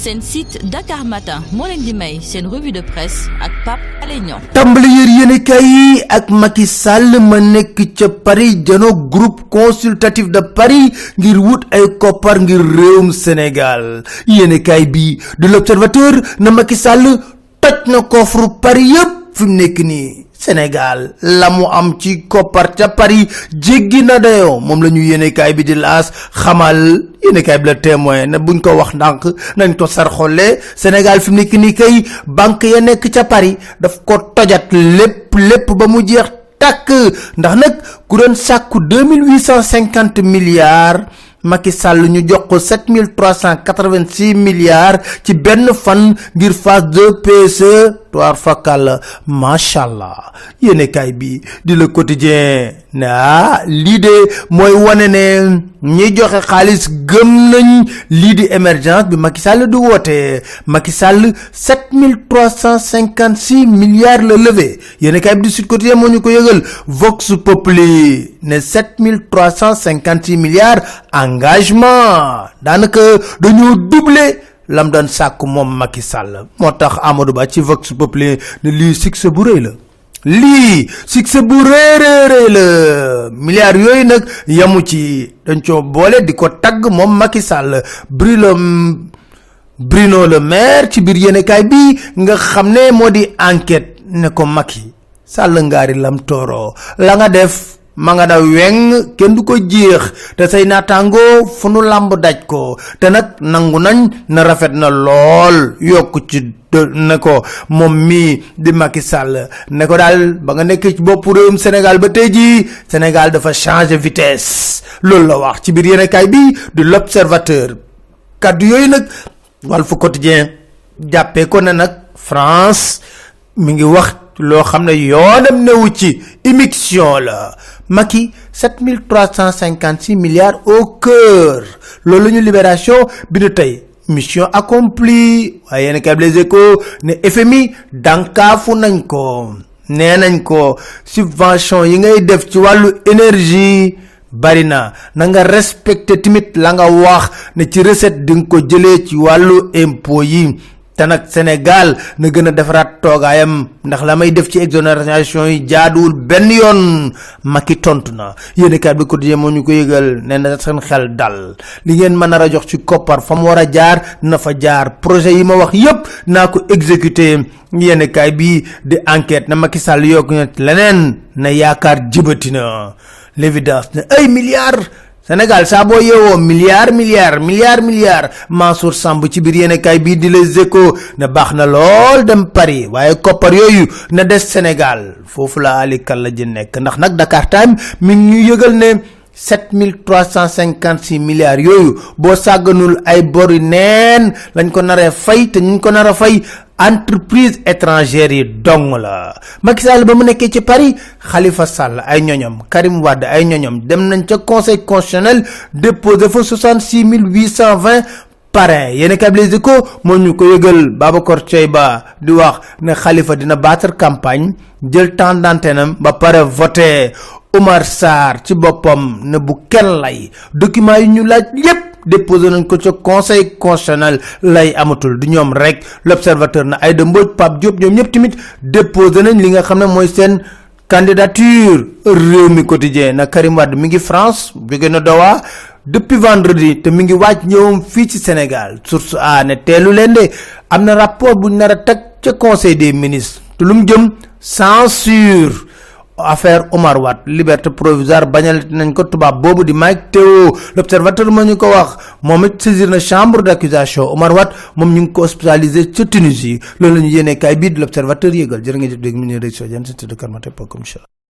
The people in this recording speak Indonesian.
seen site Dakar Matin moo leen di may seen revue de presse ak Pape Alé Niang. Tàmbali yër ak Macky Sall ma nekk ca Paris jano groupe consultatif de Paris ngir wut ay koppar ngir réewum Sénégal. Yéenekaay bi de l'Observateur na Macky Sall toj na coffre Paris yépp fi mu nekk Sénégal la mu am ci koppar ca Paris. Jéggi na dayoo. Moom la ñu yéenekaay bi di laas xamal. Yéenekaay bi la témoin ne buñ ko wax ndànk nañ ko sar xolle Sénégal fi mu nekk nii kay banque ya nekk ca Paris daf ko tojat lépp lépp ba mu jeex tàkk. Ndax nag ku doon sàkku deux mille huit cent cinquante milliards Macky Sall ñu ko sept mille trois cent quatre-vingt-six milliards ci benn fan ngir phase 2 PSE toir fakal macha allah. Bi di le quotidien ne ah lii de mooy ñi joxe xaalis gëm nañ du woote. Macky Sall sept mille trois cent cinquante six milliards la levé. Yéenekaay bi di Sud Quotidien moo Vox Populi ne sept mille trois cent cinquante six milliards engagement daanaka dañoo doubler lam doon sàkk moom Macky Sall. Moo tax Amadou Ba ci Vox Populi ne lii succès bu rëy la lii succès bu rëy rëy la milliards yooyu nag yamu ci. Dañ boole di ko tagg moom Macky Sall. Bruno Bruno Le Maire ci biir yéenekaay bi nga xam ne moo di enquête ne ko Macky Sall ngaari lam tooro. La nga def ma nga da weng kenn du ko jeex te say naataangoo fu nu làmb daj ko. Te nag nangu nañ na rafet na lool. Yokk ci ne ko moom mii di Macky Sall. Ne ko daal ba nga nekk ci bopp réewum Sénégal ba tey jii Sénégal dafa changer vitesse. Loolu la wax ci biir yéenekaay bi di l'Observateur. Kaddu yooyu nag Walf Quotidien jàppee ko ne nag France mi ngi wax loo xam ne yoonam newu ci. La Macky sept mille trois cent cinquante six milliards au cœur. Loolu ñu libération bi nu tey. Mission accomplie. Waaye yéen kay Les Échos ne FMI dànkaafu nañ ko. Nee ko. Subvention yi ngay def ci wàllu énergie bari na. Na nga respecté tamit la nga wax ne ci recette di ko jëlee ci impôt yi te nag Sénégal na gën a defaraat toogaayam ndax la may def ci exonération yi jaaduwul benn yoon. Macky tontu na. Yéenekaay bi quotidien moo ñu ko yëgal nee na seen xel dal. Li ngeen mën a jox ci koppar fa mu war a jaar na fa jaar. Projet yi ma wax yépp naa ko exécuté. Yéenekaay bi di enquête na Macky Sall na leneen na yaakaar jibati na l'évidence ne ay milliards Sénégal saa boo yeewoo milliard milliard milliard milliard. Mansour Samb ci biir yéenekaay bii di Les Échos ne baax na lool dem Paris waaye koppar yooyu na des Sénégal foofu la Ali Kalla ji nekk ndax nag Dakar Time mi ñu ne sept mille trois cent cinquante six milliards yooyu boo sàgganul ay bori neen lañ ko naree fay te ñu ko fay entreprise étrangère yi dong la. Macky Sall ba mu nekkee ci Paris Khalifa Sall ay Karim Wade ay ñoñom dem nañ ca conseil constitutionnel déposé fa soixante six mille huit cent vingt parrain yéen a Les Échos moo ñu ko yëgal Babacar Thieyba di wax ne Khalifa dina battre campagne jël temps d'antenne ba pare voté Omar Sarr ci boppam ne bu kenn lay. Document yi ñu laaj yépp déposé nañ ko ca conseil constitutionnel. Lay amatul. Du ñoom rek. L'observateur na Aïda Mbodj Pape Diop ñoom ñëpp tamit déposé nañ li nga xam ne mooy seen quotidien na Karim Wade mi ngi France jóge na Doha. Depuis vendredi te mi ngi wàcc ñëwam fii ci Sénégal. Source a ne teelu leen de. Na rapport bu ñu nar a teg conseil des ministres. Lu mu jëm censure affaire Omar Wade liberté provisoire bañal nañ ko tubaab boobu di Mike Théo l'observateur moo ñu ko wax moom it saisir na chambre d'accusation Omar Wade moom ñu ko hospitalisé ca Tunisie. Loolu la ñu yéenee kaay bii di l'observateur yëgal. Jërë ngeen jëf ñëw rek soo jëm